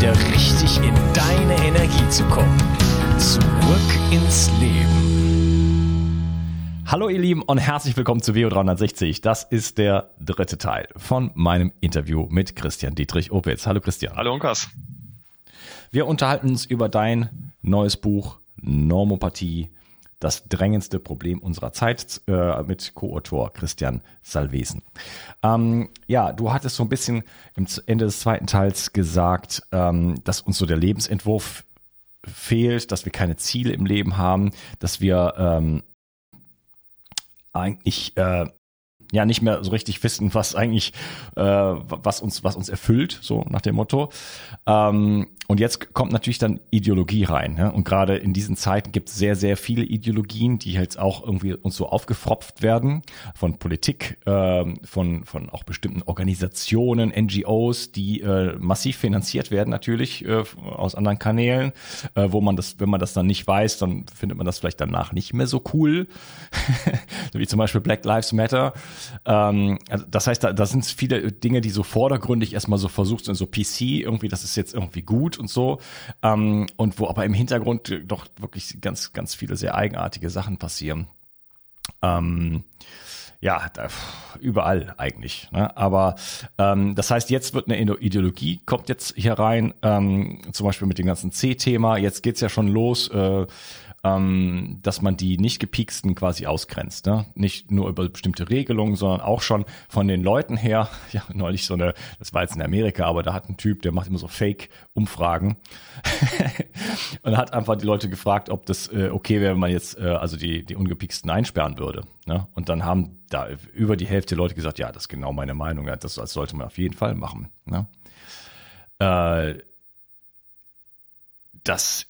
wieder richtig in deine Energie zu kommen. Zurück ins Leben. Hallo ihr Lieben und herzlich willkommen zu WO360. Das ist der dritte Teil von meinem Interview mit Christian Dietrich Opitz. Hallo Christian. Hallo Unkas. Wir unterhalten uns über dein neues Buch Normopathie, das drängendste Problem unserer Zeit äh, mit Co-Autor Christian Salvesen. Ähm, ja, du hattest so ein bisschen im Ende des zweiten Teils gesagt, ähm, dass uns so der Lebensentwurf fehlt, dass wir keine Ziele im Leben haben, dass wir ähm, eigentlich äh, ja nicht mehr so richtig wissen, was eigentlich äh, was uns was uns erfüllt, so nach dem Motto. Ähm, und jetzt kommt natürlich dann Ideologie rein. Ne? Und gerade in diesen Zeiten gibt es sehr, sehr viele Ideologien, die jetzt auch irgendwie uns so aufgefropft werden von Politik, äh, von, von auch bestimmten Organisationen, NGOs, die äh, massiv finanziert werden natürlich äh, aus anderen Kanälen, äh, wo man das, wenn man das dann nicht weiß, dann findet man das vielleicht danach nicht mehr so cool. wie zum Beispiel Black Lives Matter. Ähm, also das heißt, da, da sind viele Dinge, die so vordergründig erstmal so versucht sind, so PC irgendwie, das ist jetzt irgendwie gut und so. Ähm, und wo aber im Hintergrund doch wirklich ganz, ganz viele sehr eigenartige Sachen passieren. Ähm, ja, da, überall eigentlich. Ne? Aber ähm, das heißt, jetzt wird eine Ideologie, kommt jetzt hier rein, ähm, zum Beispiel mit dem ganzen C-Thema. Jetzt geht's ja schon los. Äh, ähm, dass man die nicht gepieksten quasi ausgrenzt. Ne? Nicht nur über bestimmte Regelungen, sondern auch schon von den Leuten her. Ja, neulich so eine, das war jetzt in Amerika, aber da hat ein Typ, der macht immer so Fake-Umfragen und hat einfach die Leute gefragt, ob das äh, okay wäre, wenn man jetzt äh, also die, die ungepieksten einsperren würde. Ne? Und dann haben da über die Hälfte Leute gesagt, ja, das ist genau meine Meinung, das, das sollte man auf jeden Fall machen. Ne? Äh, das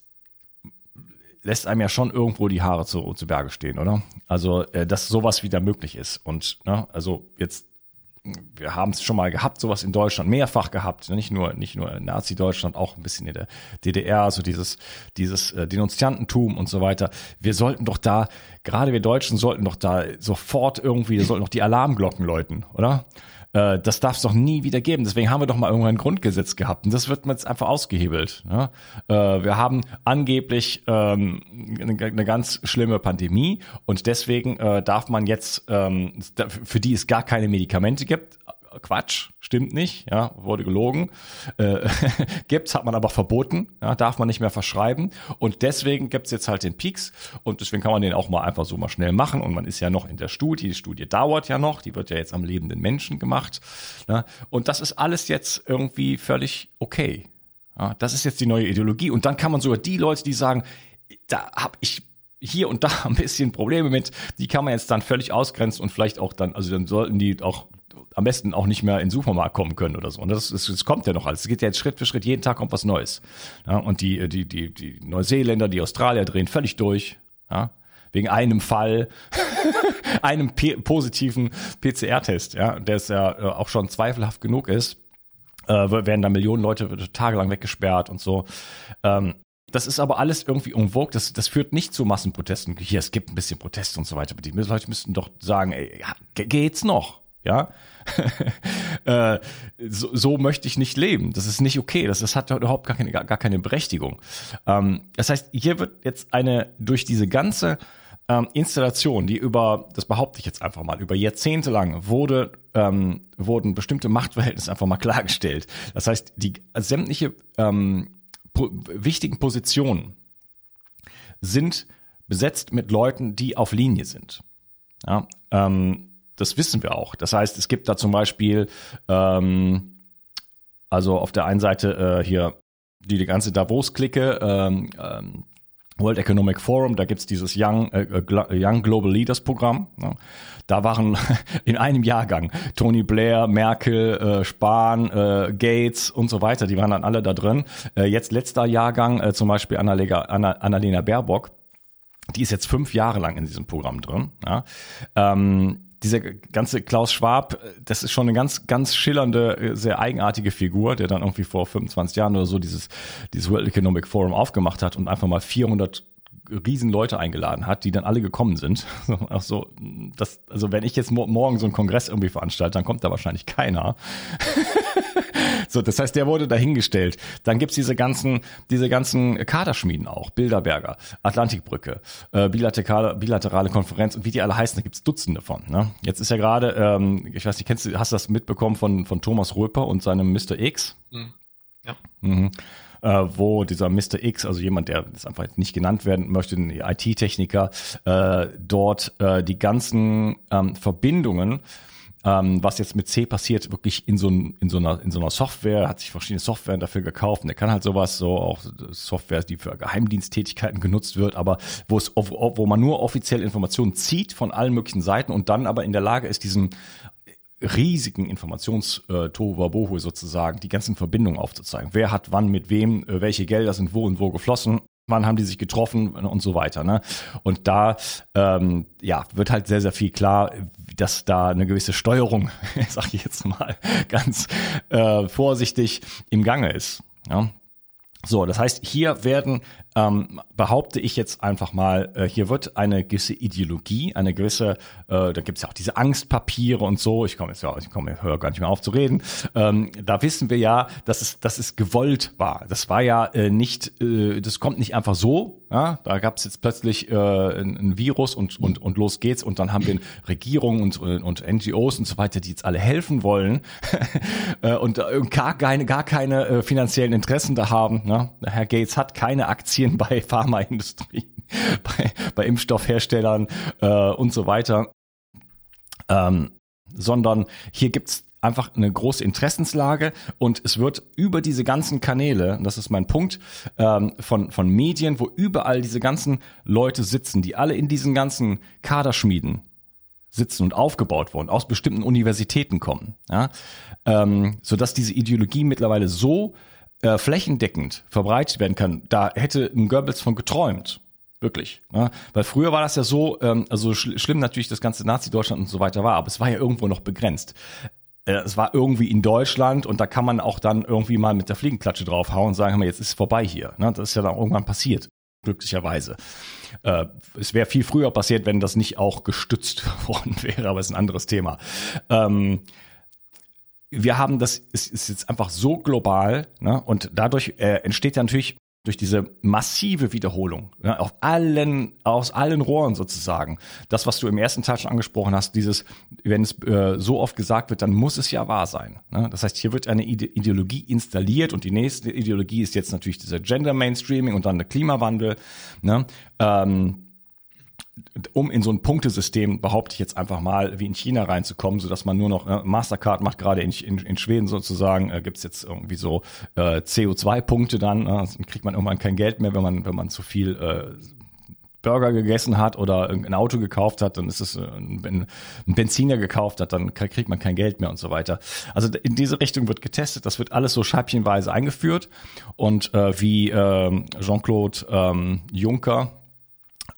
lässt einem ja schon irgendwo die Haare zu, zu Berge stehen, oder? Also, äh, dass sowas wieder möglich ist. Und ne, also jetzt, wir haben es schon mal gehabt, sowas in Deutschland, mehrfach gehabt, ne? nicht nur, nicht nur in Nazi-Deutschland, auch ein bisschen in der DDR, so dieses, dieses äh, Denunziantentum und so weiter. Wir sollten doch da, gerade wir Deutschen sollten doch da sofort irgendwie, sollten doch die Alarmglocken läuten, oder? Äh, das darf es doch nie wieder geben. Deswegen haben wir doch mal irgendwann ein Grundgesetz gehabt. Und das wird jetzt einfach ausgehebelt. Ja? Äh, wir haben angeblich ähm, eine, eine, ganz schlimme Pandemie und deswegen äh, darf man jetzt, ähm, für die es gar keine Medikamente gibt, Quatsch, stimmt nicht, ja, wurde gelogen. Äh, gibt's, hat man aber verboten, ja, darf man nicht mehr verschreiben. Und deswegen gibt's jetzt halt den Peaks und deswegen kann man den auch mal einfach so mal schnell machen. Und man ist ja noch in der Studie, die Studie dauert ja noch, die wird ja jetzt am lebenden Menschen gemacht. Ne? Und das ist alles jetzt irgendwie völlig okay. Ja, das ist jetzt die neue Ideologie. Und dann kann man sogar die Leute, die sagen, da habe ich hier und da ein bisschen Probleme mit, die kann man jetzt dann völlig ausgrenzen und vielleicht auch dann, also dann sollten die auch am besten auch nicht mehr in den Supermarkt kommen können oder so. Und das, das, das kommt ja noch alles. Es geht ja jetzt Schritt für Schritt, jeden Tag kommt was Neues. Ja, und die, die, die, die Neuseeländer, die Australier drehen völlig durch. Ja, wegen einem Fall, einem positiven PCR-Test, ja, der ist ja äh, auch schon zweifelhaft genug ist, äh, werden da Millionen Leute tagelang weggesperrt und so. Ähm, das ist aber alles irgendwie umwogt. Das, das führt nicht zu Massenprotesten. Hier, es gibt ein bisschen Proteste und so weiter. Aber die Leute müssten doch sagen, ey, ja, geht's noch? Ja, äh, so, so möchte ich nicht leben. Das ist nicht okay. Das, das hat überhaupt gar keine, gar, gar keine Berechtigung. Ähm, das heißt, hier wird jetzt eine durch diese ganze ähm, Installation, die über, das behaupte ich jetzt einfach mal, über Jahrzehnte lang wurde, ähm, wurden bestimmte Machtverhältnisse einfach mal klargestellt. Das heißt, die sämtliche ähm, po wichtigen Positionen sind besetzt mit Leuten, die auf Linie sind. Ja, ähm, das wissen wir auch. Das heißt, es gibt da zum Beispiel, ähm, also auf der einen Seite äh, hier die, die ganze Davos-Clique, ähm, ähm, World Economic Forum, da gibt's dieses Young, äh, äh Young Global Leaders Programm. Ne? Da waren in einem Jahrgang Tony Blair, Merkel, äh, Spahn, äh, Gates und so weiter, die waren dann alle da drin. Äh, jetzt letzter Jahrgang äh, zum Beispiel Annalega, Anna, Annalena Baerbock, die ist jetzt fünf Jahre lang in diesem Programm drin. Ja? Ähm, dieser ganze Klaus Schwab, das ist schon eine ganz, ganz schillernde, äh, sehr eigenartige Figur, der dann irgendwie vor 25 Jahren oder so dieses, dieses World Economic Forum aufgemacht hat und einfach mal 400 riesen Leute eingeladen hat, die dann alle gekommen sind. Ach so, das, also wenn ich jetzt morgen so einen Kongress irgendwie veranstalte, dann kommt da wahrscheinlich keiner. so, das heißt, der wurde dahingestellt. Dann gibt's diese ganzen, diese ganzen Kaderschmieden auch, Bilderberger, Atlantikbrücke, äh, bilaterale, bilaterale Konferenz und wie die alle heißen, da gibt's Dutzende von. Ne? Jetzt ist ja gerade, ähm, ich weiß nicht, kennst du, hast du das mitbekommen von, von Thomas Röper und seinem Mr. X? Mhm. Ja. Mhm äh, wo dieser Mr. X, also jemand, der das einfach jetzt nicht genannt werden möchte, ein IT-Techniker, äh, dort äh, die ganzen ähm, Verbindungen ähm, was jetzt mit C passiert, wirklich in so, in so einer in so einer Software, hat sich verschiedene Software dafür gekauft und der kann halt sowas, so auch Software, die für Geheimdiensttätigkeiten genutzt wird, aber wo es wo man nur offiziell Informationen zieht von allen möglichen Seiten und dann aber in der Lage ist, diesen riesigen Informationstohuwabohu sozusagen, die ganzen Verbindungen aufzuzeigen. Wer hat wann mit wem, äh, welche Gelder sind wo und wo geflossen, wann haben die sich getroffen und so weiter. Ne? Und da ähm, ja, wird halt sehr, sehr viel klar, dass da eine gewisse Steuerung, sag ich jetzt mal ganz äh, vorsichtig, im Gange ist. Ja? So, das heißt, hier werden, ähm, behaupte ich jetzt einfach mal, äh, hier wird eine gewisse Ideologie, eine gewisse, äh, da gibt's ja auch diese Angstpapiere und so, ich komme jetzt ja, ich komme, höre gar nicht mehr auf zu reden. Ähm, da wissen wir ja, dass es, dass es gewollt war. Das war ja äh, nicht, äh, das kommt nicht einfach so. Ja? Da gab's jetzt plötzlich äh, ein, Virus und, und, und los geht's und dann haben wir Regierungen und, und NGOs und so weiter, die jetzt alle helfen wollen äh, und äh, gar keine, gar keine äh, finanziellen Interessen da haben Ne? Herr Gates hat keine Aktien bei Pharmaindustrie, bei, bei Impfstoffherstellern äh, und so weiter, ähm, sondern hier gibt's einfach eine große Interessenslage und es wird über diese ganzen Kanäle, das ist mein Punkt, ähm, von, von Medien, wo überall diese ganzen Leute sitzen, die alle in diesen ganzen Kaderschmieden sitzen und aufgebaut wurden, aus bestimmten Universitäten kommen, ja, ähm, sodass diese Ideologie mittlerweile so äh, flächendeckend verbreitet werden kann, da hätte ein Goebbels von geträumt. Wirklich. Ne? Weil früher war das ja so, ähm, also schl schlimm natürlich das ganze Nazi-Deutschland und so weiter war, aber es war ja irgendwo noch begrenzt. Äh, es war irgendwie in Deutschland und da kann man auch dann irgendwie mal mit der Fliegenklatsche draufhauen und sagen, jetzt ist es vorbei hier. Ne? Das ist ja dann irgendwann passiert, glücklicherweise. Äh, es wäre viel früher passiert, wenn das nicht auch gestützt worden wäre, aber ist ein anderes Thema. Ähm, wir haben das, es ist jetzt einfach so global, ne? und dadurch äh, entsteht ja natürlich durch diese massive Wiederholung ja, auf allen aus allen Rohren sozusagen das was du im ersten Teil schon angesprochen hast dieses wenn es äh, so oft gesagt wird dann muss es ja wahr sein ne? das heißt hier wird eine Ide Ideologie installiert und die nächste Ideologie ist jetzt natürlich dieser Gender Mainstreaming und dann der Klimawandel ne? ähm, um in so ein Punktesystem, behaupte ich jetzt einfach mal, wie in China reinzukommen, so dass man nur noch, äh, Mastercard macht gerade in, in, in Schweden sozusagen, äh, gibt's jetzt irgendwie so äh, CO2-Punkte dann, äh, dann kriegt man irgendwann kein Geld mehr, wenn man, wenn man zu viel äh, Burger gegessen hat oder ein Auto gekauft hat, dann ist es, wenn äh, ein Benziner gekauft hat, dann kriegt man kein Geld mehr und so weiter. Also in diese Richtung wird getestet, das wird alles so scheibchenweise eingeführt und äh, wie äh, Jean-Claude ähm, Juncker,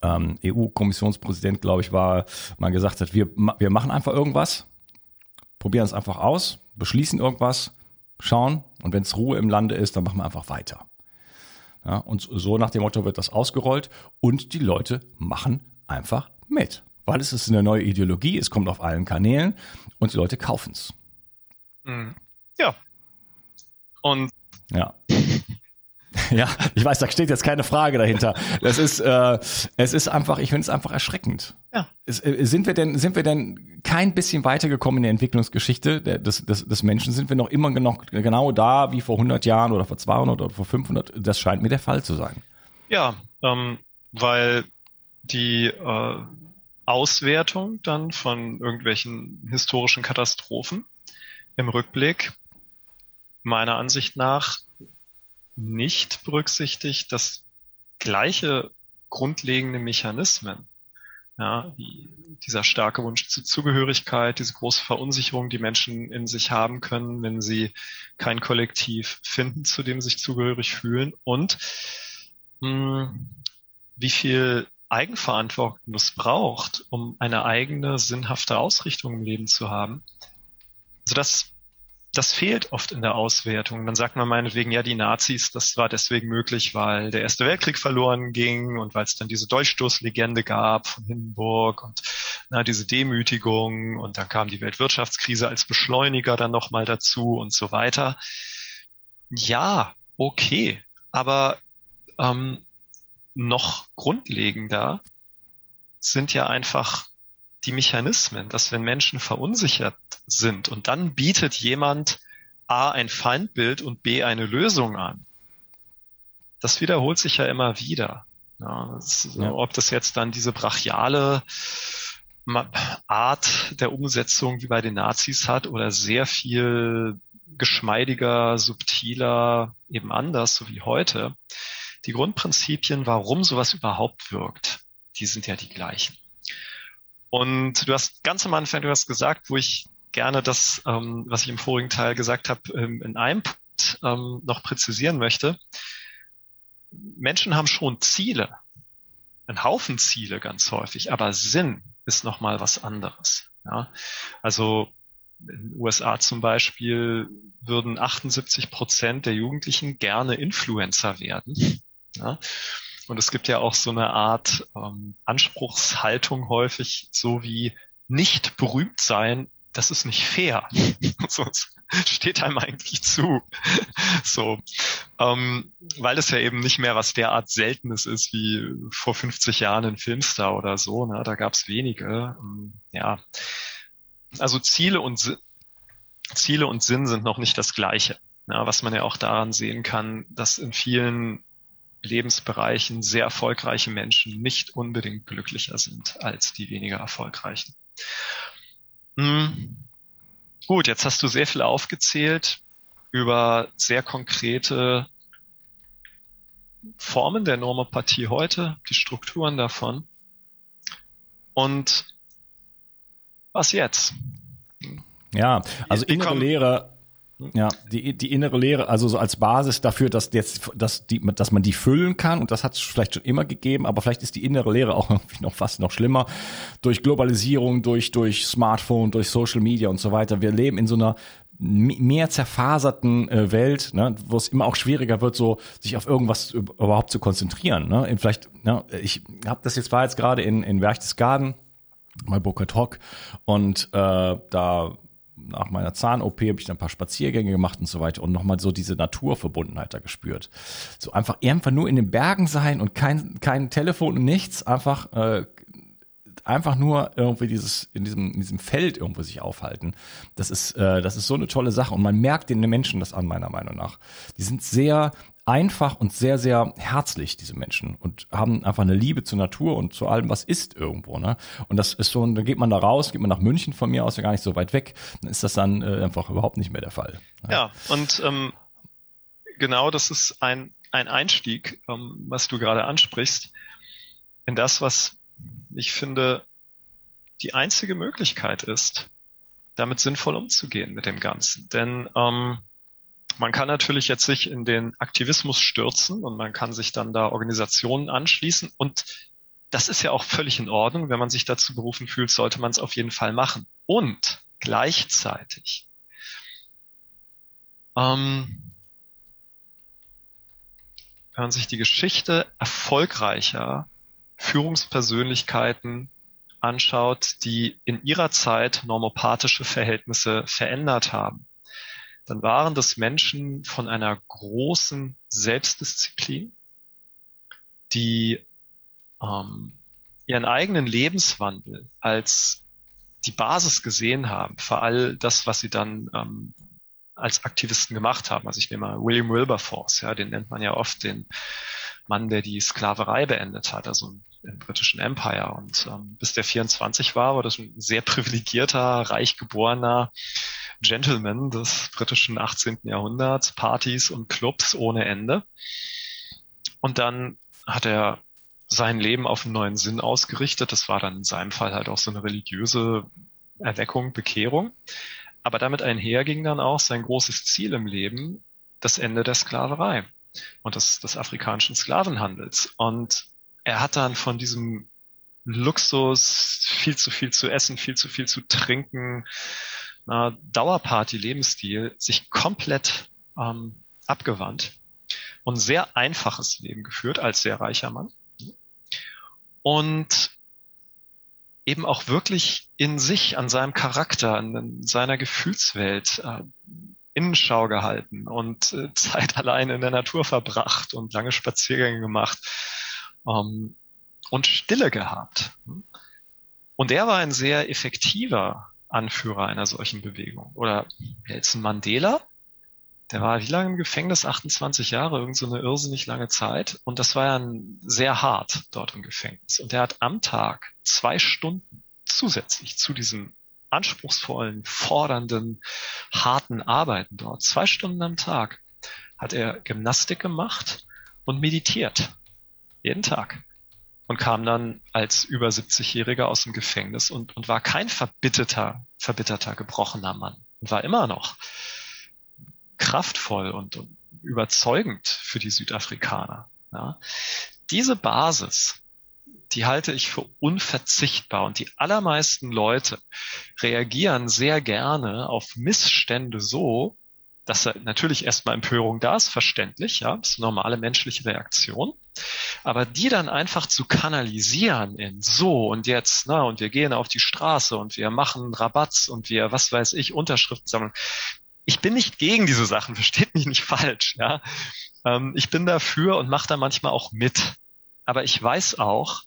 ähm, EU-Kommissionspräsident, glaube ich, war, mal gesagt hat, wir, wir machen einfach irgendwas, probieren es einfach aus, beschließen irgendwas, schauen und wenn es Ruhe im Lande ist, dann machen wir einfach weiter. Ja, und so nach dem Motto wird das ausgerollt und die Leute machen einfach mit, weil es ist eine neue Ideologie, es kommt auf allen Kanälen und die Leute kaufen es. Mhm. Ja. Und ja. Ja, ich weiß, da steht jetzt keine Frage dahinter. Das ist, äh, es ist einfach, ich finde es einfach erschreckend. Ja. Es, äh, sind wir denn, sind wir denn kein bisschen weitergekommen in der Entwicklungsgeschichte des, des, des Menschen? Sind wir noch immer noch genau da wie vor 100 Jahren oder vor 200 oder vor 500? Das scheint mir der Fall zu sein. Ja, ähm, weil die äh, Auswertung dann von irgendwelchen historischen Katastrophen im Rückblick meiner Ansicht nach nicht berücksichtigt, dass gleiche grundlegende Mechanismen, ja, dieser starke Wunsch zur Zugehörigkeit, diese große Verunsicherung, die Menschen in sich haben können, wenn sie kein Kollektiv finden, zu dem sie sich zugehörig fühlen und mh, hm, wie viel Eigenverantwortung es braucht, um eine eigene sinnhafte Ausrichtung im Leben zu haben. Also das fehlt oft in der Auswertung. Dann sagt man meinetwegen, ja, die Nazis, das war deswegen möglich, weil der Erste Weltkrieg verloren ging und weil es dann diese Dolchstoßlegende gab von Hindenburg und na, diese Demütigung und dann kam die Weltwirtschaftskrise als Beschleuniger dann nochmal dazu und so weiter. Ja, okay, aber ähm, noch grundlegender sind ja einfach die Mechanismen, dass wenn Menschen verunsichert sind und dann bietet jemand A ein Feindbild und B eine Lösung an. Das wiederholt sich ja immer wieder. Ja, das, ja. Ob das jetzt dann diese brachiale Art der Umsetzung wie bei den Nazis hat oder sehr viel geschmeidiger, subtiler, eben anders, so wie heute. Die Grundprinzipien, warum sowas überhaupt wirkt, die sind ja die gleichen. Und du hast ganz am Anfang, du hast gesagt, wo ich gerne das, ähm, was ich im vorigen Teil gesagt habe, ähm, in einem Punkt ähm, noch präzisieren möchte. Menschen haben schon Ziele, ein Haufen Ziele ganz häufig, aber Sinn ist nochmal was anderes. Ja? Also in den USA zum Beispiel würden 78 Prozent der Jugendlichen gerne Influencer werden. Ja? Und es gibt ja auch so eine Art ähm, Anspruchshaltung häufig, so wie nicht berühmt sein, das ist nicht fair. Sonst steht einem eigentlich zu. so, ähm, weil es ja eben nicht mehr was derart Seltenes ist wie vor 50 Jahren in Filmstar oder so. Ne? Da gab es wenige. Ähm, ja, also Ziele und Ziele und Sinn sind noch nicht das Gleiche. Ja, was man ja auch daran sehen kann, dass in vielen Lebensbereichen sehr erfolgreiche Menschen nicht unbedingt glücklicher sind als die weniger erfolgreichen. Hm. Gut, jetzt hast du sehr viel aufgezählt über sehr konkrete Formen der Normopathie heute, die Strukturen davon. Und was jetzt? Ja, also innere Lehre ja, die, die innere Lehre, also so als Basis dafür, dass jetzt, dass die, dass man die füllen kann und das hat es vielleicht schon immer gegeben, aber vielleicht ist die innere Lehre auch irgendwie noch fast noch schlimmer durch Globalisierung, durch durch Smartphone, durch Social Media und so weiter. Wir leben in so einer mehr zerfaserten äh, Welt, ne, wo es immer auch schwieriger wird, so sich auf irgendwas überhaupt zu konzentrieren. Ne? Vielleicht, ne, ich habe das jetzt war jetzt gerade in in Berchtesgaden bei Burkhard Hock und äh, da nach meiner Zahn-OP habe ich dann ein paar Spaziergänge gemacht und so weiter und nochmal so diese Naturverbundenheit da gespürt. So einfach einfach nur in den Bergen sein und kein, kein Telefon und nichts, einfach äh, einfach nur irgendwie dieses in diesem in diesem Feld irgendwo sich aufhalten. Das ist äh, das ist so eine tolle Sache und man merkt den Menschen das an meiner Meinung nach. Die sind sehr einfach und sehr, sehr herzlich, diese Menschen, und haben einfach eine Liebe zur Natur und zu allem, was ist irgendwo. Ne? Und das ist so, dann geht man da raus, geht man nach München von mir aus ja gar nicht so weit weg, dann ist das dann äh, einfach überhaupt nicht mehr der Fall. Ja, ja und ähm, genau das ist ein, ein Einstieg, ähm, was du gerade ansprichst, in das, was ich finde, die einzige Möglichkeit ist, damit sinnvoll umzugehen mit dem Ganzen. Denn ähm, man kann natürlich jetzt sich in den Aktivismus stürzen und man kann sich dann da Organisationen anschließen und das ist ja auch völlig in Ordnung. Wenn man sich dazu berufen fühlt, sollte man es auf jeden Fall machen. Und gleichzeitig ähm, wenn man sich die Geschichte erfolgreicher Führungspersönlichkeiten anschaut, die in ihrer Zeit normopathische Verhältnisse verändert haben, dann waren das Menschen von einer großen Selbstdisziplin, die ähm, ihren eigenen Lebenswandel als die Basis gesehen haben für all das, was sie dann ähm, als Aktivisten gemacht haben. Also ich nehme mal William Wilberforce, ja, den nennt man ja oft den Mann, der die Sklaverei beendet hat, also im britischen Empire. Und ähm, bis der 24 war, war das ein sehr privilegierter, reich geborener Gentleman des britischen 18. Jahrhunderts, Partys und Clubs ohne Ende. Und dann hat er sein Leben auf einen neuen Sinn ausgerichtet. Das war dann in seinem Fall halt auch so eine religiöse Erweckung, Bekehrung. Aber damit einher ging dann auch sein großes Ziel im Leben, das Ende der Sklaverei und des, des afrikanischen Sklavenhandels. Und er hat dann von diesem Luxus, viel zu viel zu essen, viel zu viel zu trinken, äh, Dauerparty-Lebensstil sich komplett ähm, abgewandt und sehr einfaches Leben geführt als sehr reicher Mann. Und eben auch wirklich in sich, an seinem Charakter, an seiner Gefühlswelt äh, Innenschau gehalten und äh, Zeit allein in der Natur verbracht und lange Spaziergänge gemacht ähm, und Stille gehabt. Und er war ein sehr effektiver Anführer einer solchen Bewegung. Oder Nelson Mandela, der war wie lange im Gefängnis? 28 Jahre, irgend so eine irrsinnig lange Zeit. Und das war ja sehr hart dort im Gefängnis. Und er hat am Tag zwei Stunden zusätzlich zu diesem anspruchsvollen, fordernden, harten Arbeiten dort, zwei Stunden am Tag, hat er Gymnastik gemacht und meditiert. Jeden Tag und kam dann als über 70-Jähriger aus dem Gefängnis und, und war kein verbitterter, verbitterter, gebrochener Mann und war immer noch kraftvoll und, und überzeugend für die Südafrikaner. Ja. Diese Basis, die halte ich für unverzichtbar und die allermeisten Leute reagieren sehr gerne auf Missstände so, dass natürlich erstmal Empörung da ist, verständlich, ja, das ist eine normale menschliche Reaktion. Aber die dann einfach zu kanalisieren in so und jetzt, na, und wir gehen auf die Straße und wir machen Rabatz und wir, was weiß ich, Unterschriften sammeln. Ich bin nicht gegen diese Sachen, versteht mich nicht falsch, ja. Ähm, ich bin dafür und mache da manchmal auch mit. Aber ich weiß auch,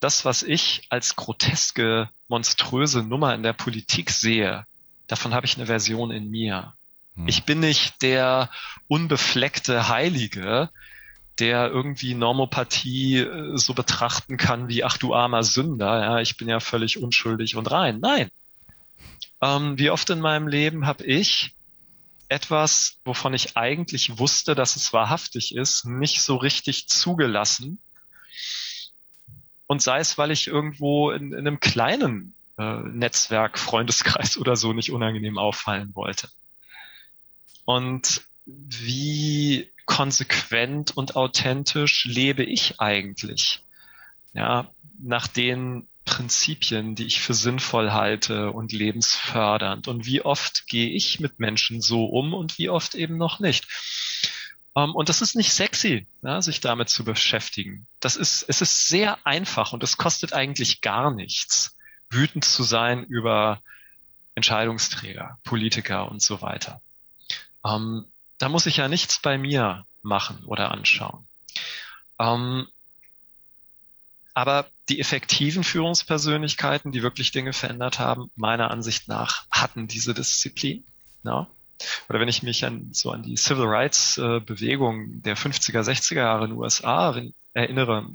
das, was ich als groteske, monströse Nummer in der Politik sehe, davon habe ich eine Version in mir. Hm. Ich bin nicht der unbefleckte Heilige, der irgendwie Normopathie äh, so betrachten kann wie, ach du armer Sünder, ja, ich bin ja völlig unschuldig und rein. Nein. Ähm, wie oft in meinem Leben habe ich etwas, wovon ich eigentlich wusste, dass es wahrhaftig ist, nicht so richtig zugelassen. Und sei es, weil ich irgendwo in, in einem kleinen äh, Netzwerk, Freundeskreis oder so nicht unangenehm auffallen wollte. Und wie konsequent und authentisch lebe ich eigentlich? Ja, nach den Prinzipien, die ich für sinnvoll halte und lebensfördernd. Und wie oft gehe ich mit Menschen so um und wie oft eben noch nicht. Um, ähm, und das ist nicht sexy, ja, sich damit zu beschäftigen. Das ist, es ist sehr einfach und es kostet eigentlich gar nichts, wütend zu sein über Entscheidungsträger, Politiker und so weiter. Ähm, da muss ich ja nichts bei mir machen oder anschauen. Ähm, aber die effektiven Führungspersönlichkeiten, die wirklich Dinge verändert haben, meiner Ansicht nach hatten diese Disziplin. Ja? Oder wenn ich mich an so an die Civil Rights äh, Bewegung der 50er, 60er Jahre in den USA erinnere,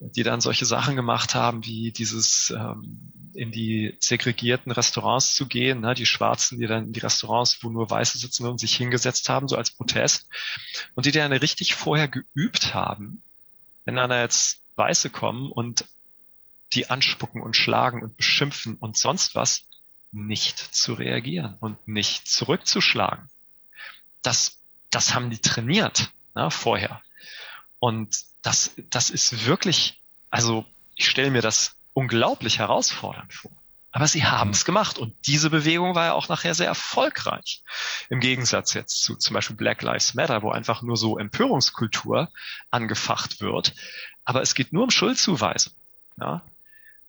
die dann solche Sachen gemacht haben, wie dieses ähm, in die segregierten Restaurants zu gehen, ne, die Schwarzen, die dann in die Restaurants, wo nur Weiße sitzen und sich hingesetzt haben, so als Protest, und die dann richtig vorher geübt haben, wenn dann jetzt Weiße kommen und die anspucken und schlagen und beschimpfen und sonst was, nicht zu reagieren und nicht zurückzuschlagen. Das, das haben die trainiert ne, vorher. Und das, das ist wirklich, also ich stelle mir das unglaublich herausfordernd vor. Aber sie haben es gemacht und diese Bewegung war ja auch nachher sehr erfolgreich. Im Gegensatz jetzt zu zum Beispiel Black Lives Matter, wo einfach nur so Empörungskultur angefacht wird. Aber es geht nur um Schuldzuweisung. Ja?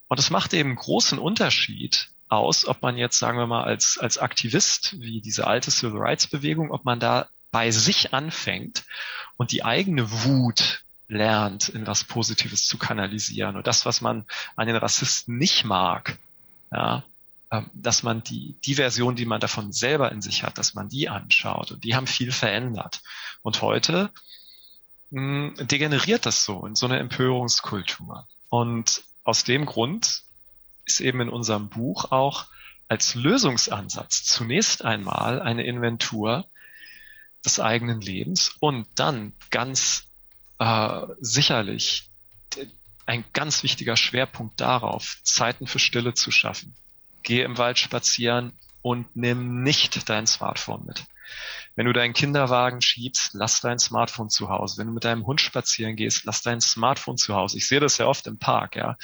Und es macht eben großen Unterschied aus, ob man jetzt, sagen wir mal, als, als Aktivist wie diese alte Civil Rights Bewegung, ob man da bei sich anfängt und die eigene Wut lernt, in was Positives zu kanalisieren. Und das, was man an den Rassisten nicht mag, ja, ähm, dass man die, die Version, die man davon selber in sich hat, dass man die anschaut. Und die haben viel verändert. Und heute mh, degeneriert das so in so eine Empörungskultur. Und aus dem Grund ist eben in unserem Buch auch als Lösungsansatz zunächst einmal eine Inventur des eigenen Lebens und dann ganz äh, sicherlich ein ganz wichtiger Schwerpunkt darauf, Zeiten für Stille zu schaffen. Geh im Wald spazieren und nimm nicht dein Smartphone mit. Wenn du deinen Kinderwagen schiebst, lass dein Smartphone zu Hause. Wenn du mit deinem Hund spazieren gehst, lass dein Smartphone zu Hause. Ich sehe das ja oft im Park, ja.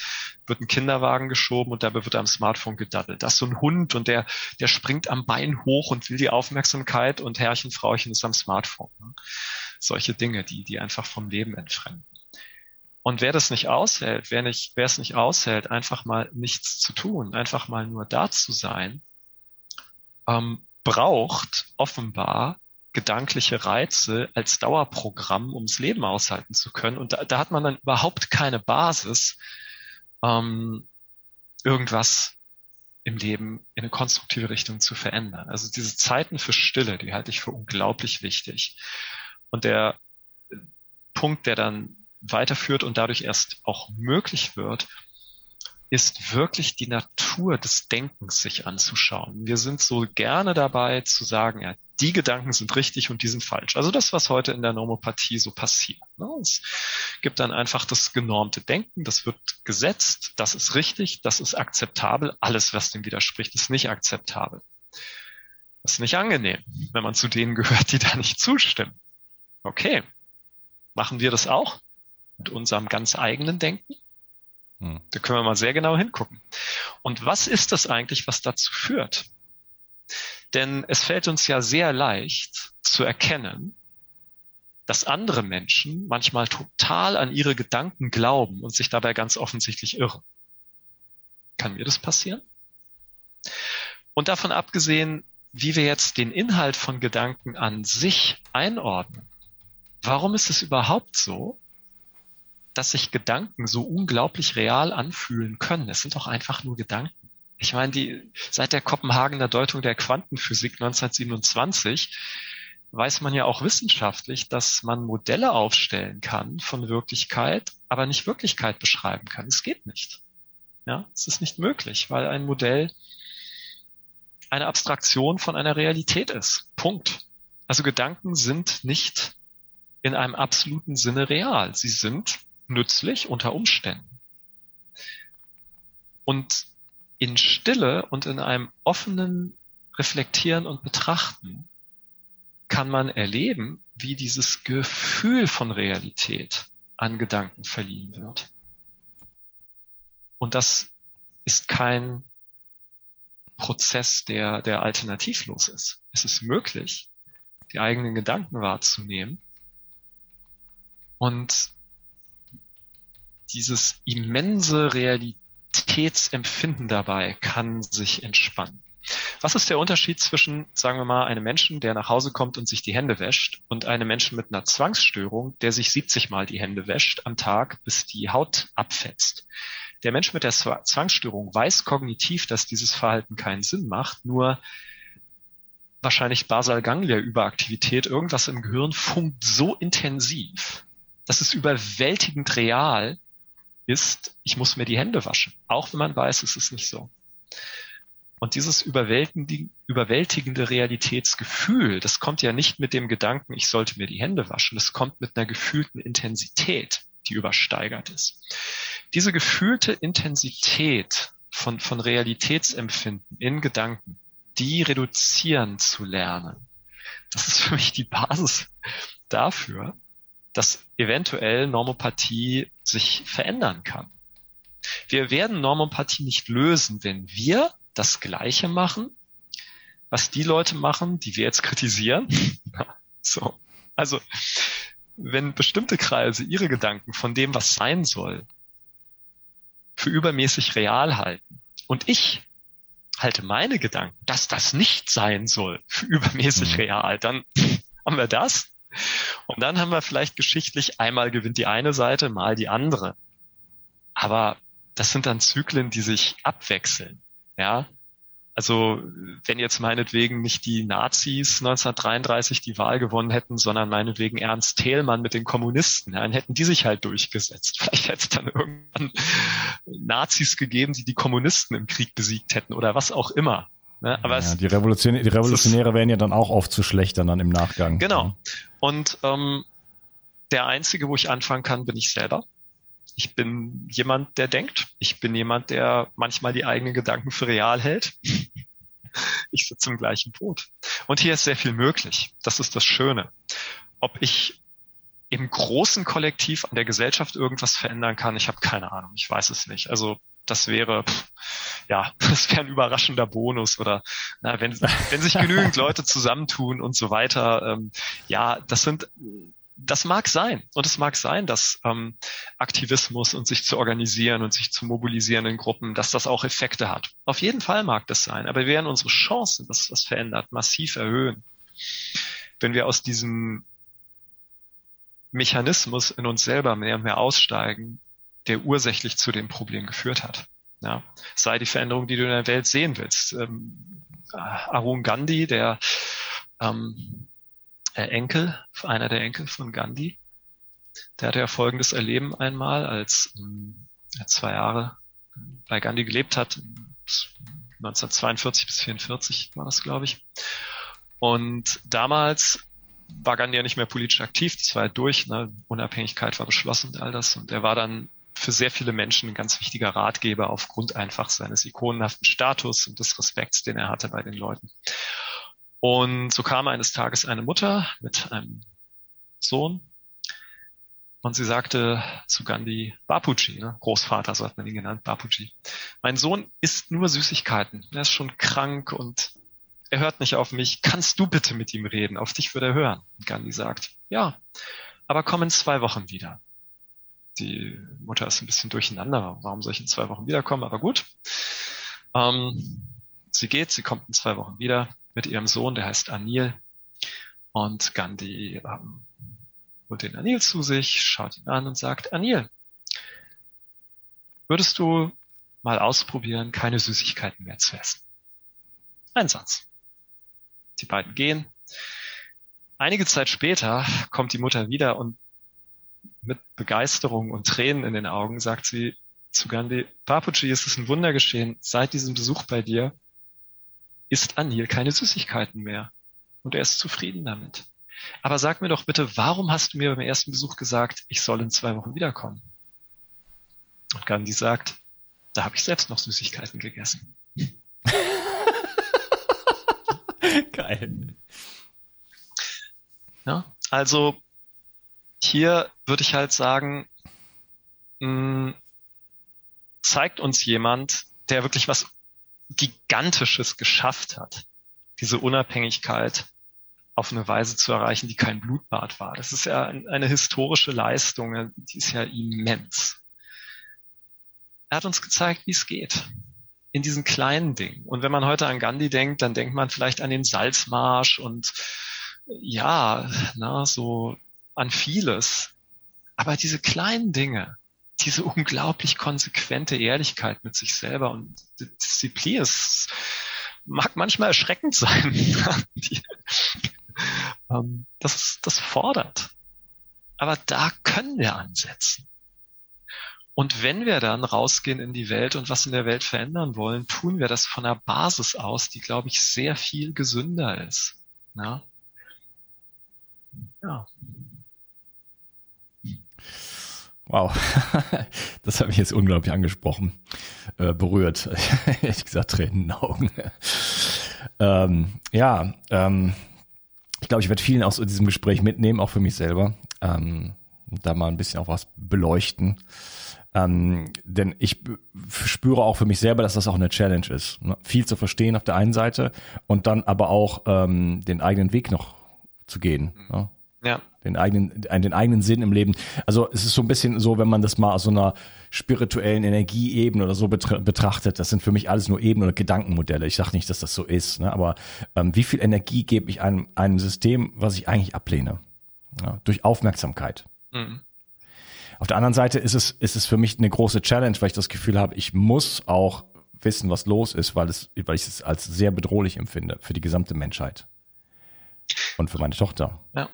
Wird ein Kinderwagen geschoben und dabei wird am Smartphone gedaddelt. Das ist so ein Hund und der, der springt am Bein hoch und will die Aufmerksamkeit und Herrchen, Frauchen ist am Smartphone. Ne? Solche Dinge, die, die einfach vom Leben entfremden. Und wer das nicht aushält, wer nicht, wer es nicht aushält, einfach mal nichts zu tun, einfach mal nur da zu sein, ähm, braucht offenbar gedankliche Reize als Dauerprogramm, ums Leben aushalten zu können. Und da, da hat man dann überhaupt keine Basis, ähm, irgendwas im Leben in eine konstruktive Richtung zu verändern. Also diese Zeiten für Stille, die halte ich für unglaublich wichtig. Und der Punkt, der dann weiterführt und dadurch erst auch möglich wird, ist wirklich die Natur des Denkens sich anzuschauen. Wir sind so gerne dabei zu sagen, ja, die Gedanken sind richtig und die sind falsch. Also das, was heute in der Nomopathie so passiert. Ne? Es gibt dann einfach das genormte Denken, das wird gesetzt, das ist richtig, das ist akzeptabel, alles, was dem widerspricht, ist nicht akzeptabel. Das ist nicht angenehm, wenn man zu denen gehört, die da nicht zustimmen. Okay, machen wir das auch? mit unserem ganz eigenen Denken? Hm. Da können wir mal sehr genau hingucken. Und was ist das eigentlich, was dazu führt? Denn es fällt uns ja sehr leicht zu erkennen, dass andere Menschen manchmal total an ihre Gedanken glauben und sich dabei ganz offensichtlich irren. Kann mir das passieren? Und davon abgesehen, wie wir jetzt den Inhalt von Gedanken an sich einordnen. Warum ist es überhaupt so, dass sich Gedanken so unglaublich real anfühlen können. Es sind doch einfach nur Gedanken. Ich meine, die, seit der Kopenhagener Deutung der Quantenphysik 1927 weiß man ja auch wissenschaftlich, dass man Modelle aufstellen kann von Wirklichkeit, aber nicht Wirklichkeit beschreiben kann. Es geht nicht. Ja, es ist nicht möglich, weil ein Modell eine Abstraktion von einer Realität ist. Punkt. Also Gedanken sind nicht in einem absoluten Sinne real. Sie sind nützlich unter Umständen. Und in Stille und in einem offenen Reflektieren und Betrachten kann man erleben, wie dieses Gefühl von Realität an Gedanken verliehen wird. Und das ist kein Prozess, der, der alternativlos ist. Es ist möglich, die eigenen Gedanken wahrzunehmen und dieses immense Realitätsempfinden dabei kann sich entspannen. Was ist der Unterschied zwischen, sagen wir mal, einem Menschen, der nach Hause kommt und sich die Hände wäscht und einem Menschen mit einer Zwangsstörung, der sich 70 Mal die Hände wäscht am Tag, bis die Haut abfetzt? Der Mensch mit der Zwangsstörung weiß kognitiv, dass dieses Verhalten keinen Sinn macht, nur wahrscheinlich Basal-Ganglia-Überaktivität, irgendwas im Gehirn funkt so intensiv, dass es überwältigend real ist, ich muss mir die Hände waschen. Auch wenn man weiß, es ist nicht so. Und dieses überwältigende Realitätsgefühl, das kommt ja nicht mit dem Gedanken, ich sollte mir die Hände waschen, das kommt mit einer gefühlten Intensität, die übersteigert ist. Diese gefühlte Intensität von, von Realitätsempfinden in Gedanken, die reduzieren zu lernen, das ist für mich die Basis dafür, dass eventuell Normopathie sich verändern kann. Wir werden Normopathie nicht lösen, wenn wir das Gleiche machen, was die Leute machen, die wir jetzt kritisieren. so. Also, wenn bestimmte Kreise ihre Gedanken von dem, was sein soll, für übermäßig real halten und ich halte meine Gedanken, dass das nicht sein soll, für übermäßig mhm. real, dann haben wir das. Und dann haben wir vielleicht geschichtlich einmal gewinnt die eine Seite, mal die andere. Aber das sind dann Zyklen, die sich abwechseln. Ja, also wenn jetzt meinetwegen nicht die Nazis 1933 die Wahl gewonnen hätten, sondern meinetwegen Ernst Thälmann mit den Kommunisten, dann hätten die sich halt durchgesetzt. Vielleicht hätte es dann irgendwann Nazis gegeben, die die Kommunisten im Krieg besiegt hätten oder was auch immer. Ne? Aber ja, es, die, Revolution, die Revolutionäre wären ja dann auch oft zu schlecht dann im Nachgang. Genau. Und ähm, der einzige, wo ich anfangen kann, bin ich selber. Ich bin jemand, der denkt. Ich bin jemand, der manchmal die eigenen Gedanken für real hält. Ich sitze im gleichen Boot. Und hier ist sehr viel möglich. Das ist das Schöne. Ob ich im großen Kollektiv an der Gesellschaft irgendwas verändern kann, ich habe keine Ahnung. Ich weiß es nicht. Also das wäre, ja, das wäre ein überraschender Bonus oder na, wenn, wenn sich genügend Leute zusammentun und so weiter. Ähm, ja, das sind das mag sein. Und es mag sein, dass ähm, Aktivismus und sich zu organisieren und sich zu mobilisieren in Gruppen, dass das auch Effekte hat. Auf jeden Fall mag das sein. Aber wir werden unsere Chancen, dass das verändert, massiv erhöhen. Wenn wir aus diesem Mechanismus in uns selber mehr und mehr aussteigen, der ursächlich zu dem Problem geführt hat. Ja, sei die Veränderung, die du in der Welt sehen willst. Ähm, Arun Gandhi, der ähm, der Enkel, einer der Enkel von Gandhi, der hatte ja folgendes Erleben einmal, als ähm, er zwei Jahre bei Gandhi gelebt hat, 1942 bis 44 war das, glaube ich. Und damals war Gandhi ja nicht mehr politisch aktiv, das war ja durch, ne? Unabhängigkeit war beschlossen und all das. Und er war dann für sehr viele Menschen ein ganz wichtiger Ratgeber aufgrund einfach seines ikonenhaften Status und des Respekts, den er hatte bei den Leuten. Und so kam eines Tages eine Mutter mit einem Sohn und sie sagte zu Gandhi, Bapuji, ne? Großvater, so hat man ihn genannt, Bapuji. Mein Sohn isst nur Süßigkeiten. Er ist schon krank und er hört nicht auf mich. Kannst du bitte mit ihm reden? Auf dich würde er hören. Und Gandhi sagt, ja, aber komm in zwei Wochen wieder. Die Mutter ist ein bisschen durcheinander. Warum soll ich in zwei Wochen wiederkommen? Aber gut. Ähm, sie geht, sie kommt in zwei Wochen wieder mit ihrem Sohn, der heißt Anil. Und Gandhi ähm, holt den Anil zu sich, schaut ihn an und sagt, Anil, würdest du mal ausprobieren, keine Süßigkeiten mehr zu essen? Ein Satz. Die beiden gehen. Einige Zeit später kommt die Mutter wieder und mit Begeisterung und Tränen in den Augen sagt sie zu Gandhi, Papuji, es ist ein Wunder geschehen. Seit diesem Besuch bei dir isst Anil keine Süßigkeiten mehr. Und er ist zufrieden damit. Aber sag mir doch bitte, warum hast du mir beim ersten Besuch gesagt, ich soll in zwei Wochen wiederkommen? Und Gandhi sagt, da habe ich selbst noch Süßigkeiten gegessen. Geil. Ja, also hier würde ich halt sagen, mh, hm, zeigt uns jemand, der wirklich was Gigantisches geschafft hat, diese Unabhängigkeit auf eine Weise zu erreichen, die kein Blutbad war. Das ist ja eine historische Leistung, die ist ja immens. Er hat uns gezeigt, wie es geht. in diesen kleinen Dingen. Und wenn man heute an Gandhi denkt, dann denkt man vielleicht an den Salzmarsch und ja, na, so an vieles. Aber diese kleinen Dinge, diese unglaublich konsequente Ehrlichkeit mit sich selber und Disziplin, es mag manchmal erschreckend sein. Ähm, das, das fordert. Aber da können wir ansetzen. Und wenn wir dann rausgehen in die Welt und was in der Welt verändern wollen, tun wir das von einer Basis aus, die, glaube ich, sehr viel gesünder ist. Ja. ja. Wow, das habe ich jetzt unglaublich angesprochen, äh, berührt. Ehrlich gesagt, Tränen in den Augen. ähm, ja, ähm, ich glaube, ich werde vielen aus diesem Gespräch mitnehmen, auch für mich selber. Ähm, da mal ein bisschen auch was beleuchten. Ähm, denn ich spüre auch für mich selber, dass das auch eine Challenge ist. Ne? Viel zu verstehen auf der einen Seite und dann aber auch ähm, den eigenen Weg noch zu gehen. Ne? Ja. Den eigenen, den eigenen Sinn im Leben. Also es ist so ein bisschen so, wenn man das mal aus so einer spirituellen Energieebene oder so betrachtet, das sind für mich alles nur Ebenen oder Gedankenmodelle. Ich sage nicht, dass das so ist, ne? aber ähm, wie viel Energie gebe ich einem, einem System, was ich eigentlich ablehne? Ja, durch Aufmerksamkeit. Mhm. Auf der anderen Seite ist es, ist es für mich eine große Challenge, weil ich das Gefühl habe, ich muss auch wissen, was los ist, weil, es, weil ich es als sehr bedrohlich empfinde für die gesamte Menschheit. Und für meine Tochter. Ja.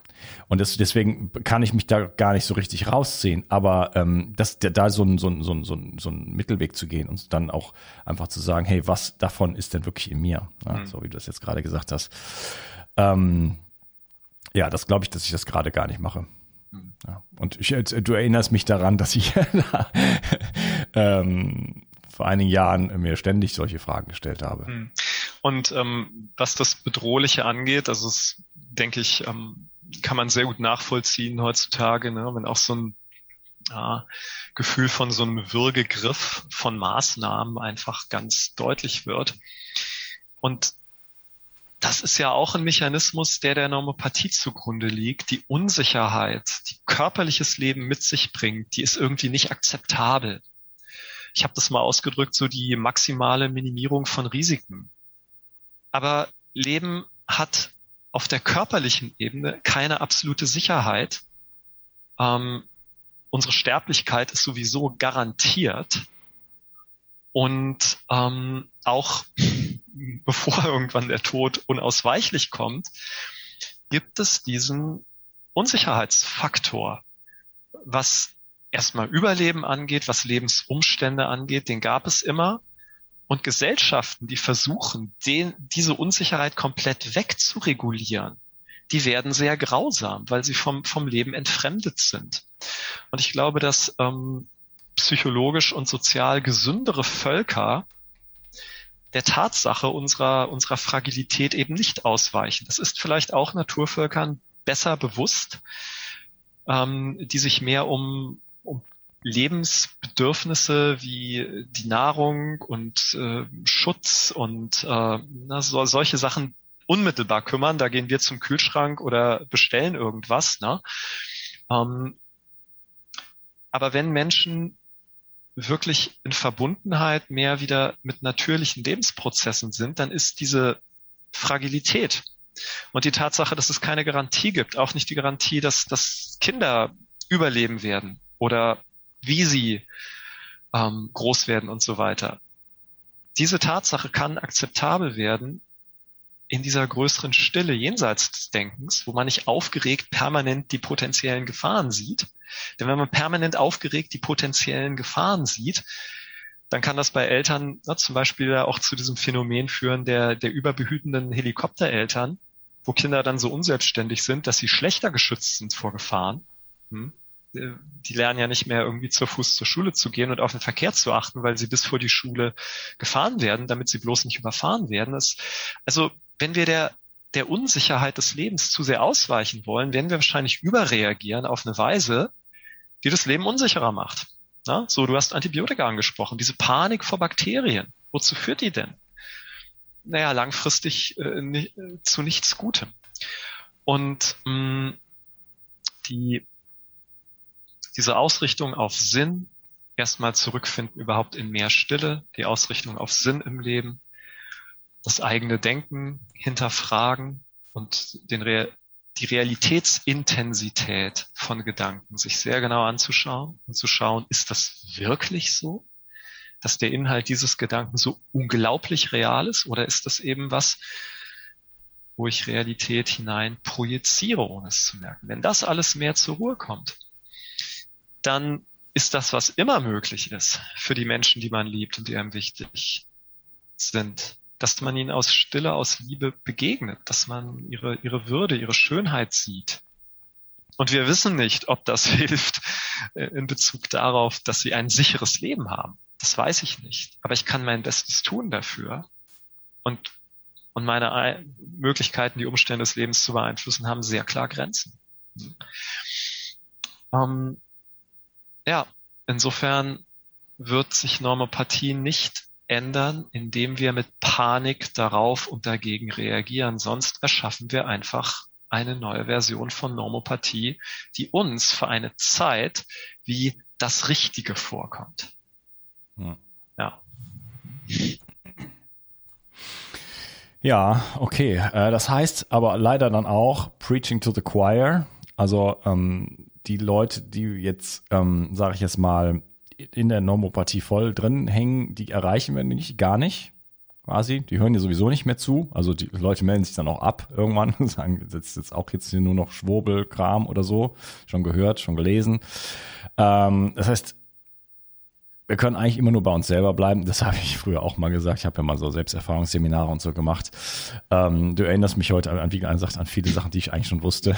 Und das, deswegen kann ich mich da gar nicht so richtig rausziehen. Aber ähm, das, da so ein, so, ein, so, ein, so, ein, so ein Mittelweg zu gehen und dann auch einfach zu sagen, hey, was davon ist denn wirklich in mir? Ja, mhm. So wie du das jetzt gerade gesagt hast. Ähm, ja, das glaube ich, dass ich das gerade gar nicht mache. Ja. Und ich, du erinnerst mich daran, dass ich ähm, vor einigen Jahren mir ständig solche Fragen gestellt habe. Hm. Und ähm, was das Bedrohliche angeht, also es, denke ich, ähm, kann man sehr gut nachvollziehen heutzutage, ne? wenn auch so ein ja, Gefühl von so einem Würgegriff von Maßnahmen einfach ganz deutlich wird. Und das ist ja auch ein Mechanismus, der der Normopathie zugrunde liegt. Die Unsicherheit, die körperliches Leben mit sich bringt, die ist irgendwie nicht akzeptabel. Ich habe das mal ausgedrückt, so die maximale Minimierung von Risiken. Aber Leben hat auf der körperlichen Ebene keine absolute Sicherheit. Ähm, unsere Sterblichkeit ist sowieso garantiert. Und ähm, auch bevor irgendwann der Tod unausweichlich kommt, gibt es diesen Unsicherheitsfaktor, was erstmal Überleben angeht, was Lebensumstände angeht, den gab es immer. Und Gesellschaften, die versuchen, den, diese Unsicherheit komplett wegzuregulieren, die werden sehr grausam, weil sie vom, vom Leben entfremdet sind. Und ich glaube, dass ähm, psychologisch und sozial gesündere Völker der Tatsache unserer, unserer Fragilität eben nicht ausweichen. Das ist vielleicht auch Naturvölkern besser bewusst, ähm, die sich mehr um, Lebensbedürfnisse wie die Nahrung und äh, Schutz und äh, na, so, solche Sachen unmittelbar kümmern. Da gehen wir zum Kühlschrank oder bestellen irgendwas. Ne? Ähm, aber wenn Menschen wirklich in Verbundenheit mehr wieder mit natürlichen Lebensprozessen sind, dann ist diese Fragilität und die Tatsache, dass es keine Garantie gibt, auch nicht die Garantie, dass, dass Kinder überleben werden oder wie sie ähm, groß werden und so weiter. Diese Tatsache kann akzeptabel werden in dieser größeren Stille jenseits des Denkens, wo man nicht aufgeregt permanent die potenziellen Gefahren sieht, denn wenn man permanent aufgeregt die potenziellen Gefahren sieht, dann kann das bei Eltern na, zum Beispiel auch zu diesem Phänomen führen der, der überbehütenden Helikoptereltern, wo Kinder dann so unselbstständig sind, dass sie schlechter geschützt sind vor Gefahren. Hm? Die lernen ja nicht mehr irgendwie zur Fuß zur Schule zu gehen und auf den Verkehr zu achten, weil sie bis vor die Schule gefahren werden, damit sie bloß nicht überfahren werden. Das, also wenn wir der, der Unsicherheit des Lebens zu sehr ausweichen wollen, werden wir wahrscheinlich überreagieren auf eine Weise, die das Leben unsicherer macht. Na, so, du hast Antibiotika angesprochen, diese Panik vor Bakterien. Wozu führt die denn? Naja, langfristig äh, nicht, zu nichts Gutem. Und mh, die, diese Ausrichtung auf Sinn, erstmal zurückfinden überhaupt in mehr Stille, die Ausrichtung auf Sinn im Leben, das eigene Denken hinterfragen und den Re die Realitätsintensität von Gedanken sich sehr genau anzuschauen und zu schauen, ist das wirklich so? Dass der Inhalt dieses Gedanken so unglaublich real ist oder ist das eben was, wo ich Realität hinein projiziere, ohne es zu merken? Wenn das alles mehr zur Ruhe kommt, dann ist das, was immer möglich ist für die Menschen, die man liebt und die einem wichtig sind, dass man ihnen aus Stille, aus Liebe begegnet, dass man ihre, ihre Würde, ihre Schönheit sieht. Und wir wissen nicht, ob das hilft äh, in Bezug darauf, dass sie ein sicheres Leben haben. Das weiß ich nicht. Aber ich kann mein Bestes tun dafür. Und, und meine Möglichkeiten, die Umstände des Lebens zu beeinflussen, haben sehr klar Grenzen. Ähm, ja, insofern wird sich Normopathie nicht ändern, indem wir mit Panik darauf und dagegen reagieren. Sonst erschaffen wir einfach eine neue Version von Normopathie, die uns für eine Zeit wie das Richtige vorkommt. Hm. Ja. Ja, okay. Äh, das heißt aber leider dann auch Preaching to the Choir. Also ähm, die Leute, die jetzt, ähm, sage ich jetzt mal, in der Normopathie voll drin hängen, die erreichen wir nicht, gar nicht. Quasi, die hören ja sowieso nicht mehr zu. Also die Leute melden sich dann auch ab irgendwann und sagen, ist jetzt auch jetzt hier nur noch Schwurbelkram oder so. Schon gehört, schon gelesen. Ähm, das heißt, wir können eigentlich immer nur bei uns selber bleiben. Das habe ich früher auch mal gesagt. Ich habe ja mal so Selbsterfahrungsseminare und so gemacht. Ähm, du erinnerst mich heute an, wie gesagt, an viele Sachen, die ich eigentlich schon wusste.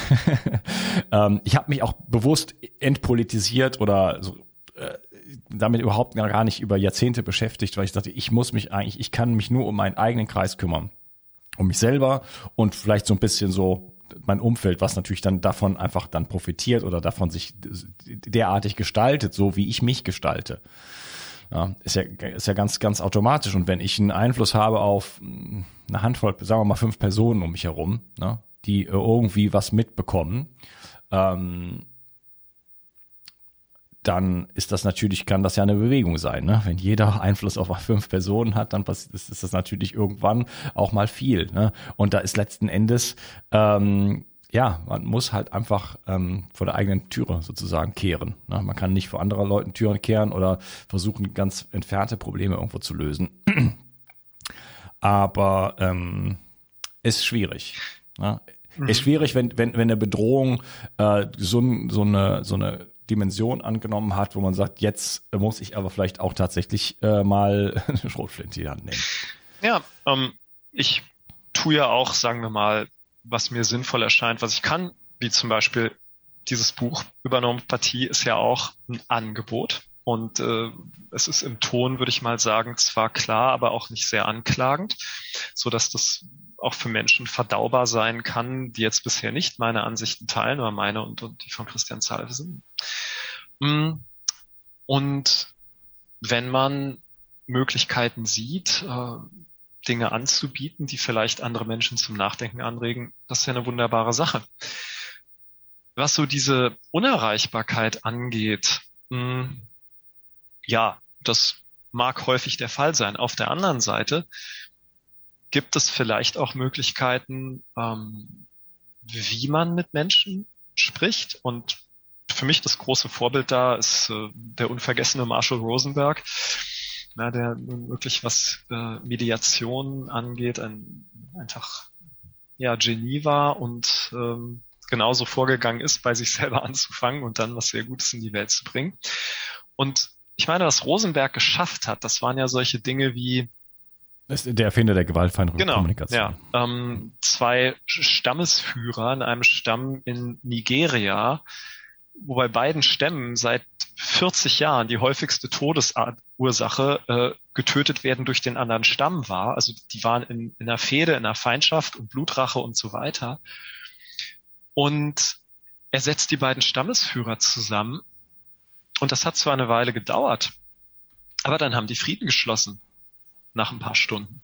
ähm, ich habe mich auch bewusst entpolitisiert oder so, äh, damit überhaupt gar nicht über Jahrzehnte beschäftigt, weil ich dachte, ich muss mich eigentlich, ich kann mich nur um meinen eigenen Kreis kümmern. Um mich selber und vielleicht so ein bisschen so mein Umfeld, was natürlich dann davon einfach dann profitiert oder davon sich derartig gestaltet, so wie ich mich gestalte. Ja, ist ja, ist ja ganz, ganz automatisch. Und wenn ich einen Einfluss habe auf eine Handvoll, sagen wir mal fünf Personen um mich herum, ne, die irgendwie was mitbekommen, ähm, dann ist das natürlich, kann das ja eine Bewegung sein. Ne? Wenn jeder Einfluss auf fünf Personen hat, dann ist, ist das natürlich irgendwann auch mal viel. Ne? Und da ist letzten Endes, ähm, ja, man muss halt einfach ähm, vor der eigenen Türe sozusagen kehren. Ne? Man kann nicht vor anderen Leuten Türen kehren oder versuchen, ganz entfernte Probleme irgendwo zu lösen. Aber ähm, ist schwierig. Ne? Mhm. Ist schwierig, wenn, wenn, wenn eine Bedrohung äh, so, so, eine, so eine Dimension angenommen hat, wo man sagt, jetzt muss ich aber vielleicht auch tatsächlich äh, mal eine Schrotflinte in die Hand nehmen. Ja, ähm, ich tue ja auch, sagen wir mal, was mir sinnvoll erscheint, was ich kann, wie zum Beispiel dieses Buch über Normopathie ist ja auch ein Angebot. Und äh, es ist im Ton, würde ich mal sagen, zwar klar, aber auch nicht sehr anklagend, so dass das auch für Menschen verdaubar sein kann, die jetzt bisher nicht meine Ansichten teilen, oder meine und, und die von Christian Zalve sind. Mm. Und wenn man Möglichkeiten sieht, äh, Dinge anzubieten, die vielleicht andere Menschen zum Nachdenken anregen, das ist ja eine wunderbare Sache. Was so diese Unerreichbarkeit angeht, mm, ja, das mag häufig der Fall sein. Auf der anderen Seite gibt es vielleicht auch Möglichkeiten, ähm, wie man mit Menschen spricht. Und für mich das große Vorbild da ist äh, der unvergessene Marshall Rosenberg, na, der nun wirklich was äh, Mediation angeht, ein, einfach ja Genie war und ähm, genauso vorgegangen ist, bei sich selber anzufangen und dann was sehr Gutes in die Welt zu bringen. Und ich meine, was Rosenberg geschafft hat, das waren ja solche Dinge wie der Erfinder der gewaltfreien genau, Kommunikation. Ja, ähm, zwei Stammesführer in einem Stamm in Nigeria, wo bei beiden Stämmen seit 40 Jahren die häufigste Todesursache äh, getötet werden durch den anderen Stamm war. Also die waren in, in einer Fehde, in einer Feindschaft und Blutrache und so weiter. Und er setzt die beiden Stammesführer zusammen. Und das hat zwar eine Weile gedauert, aber dann haben die Frieden geschlossen nach ein paar Stunden,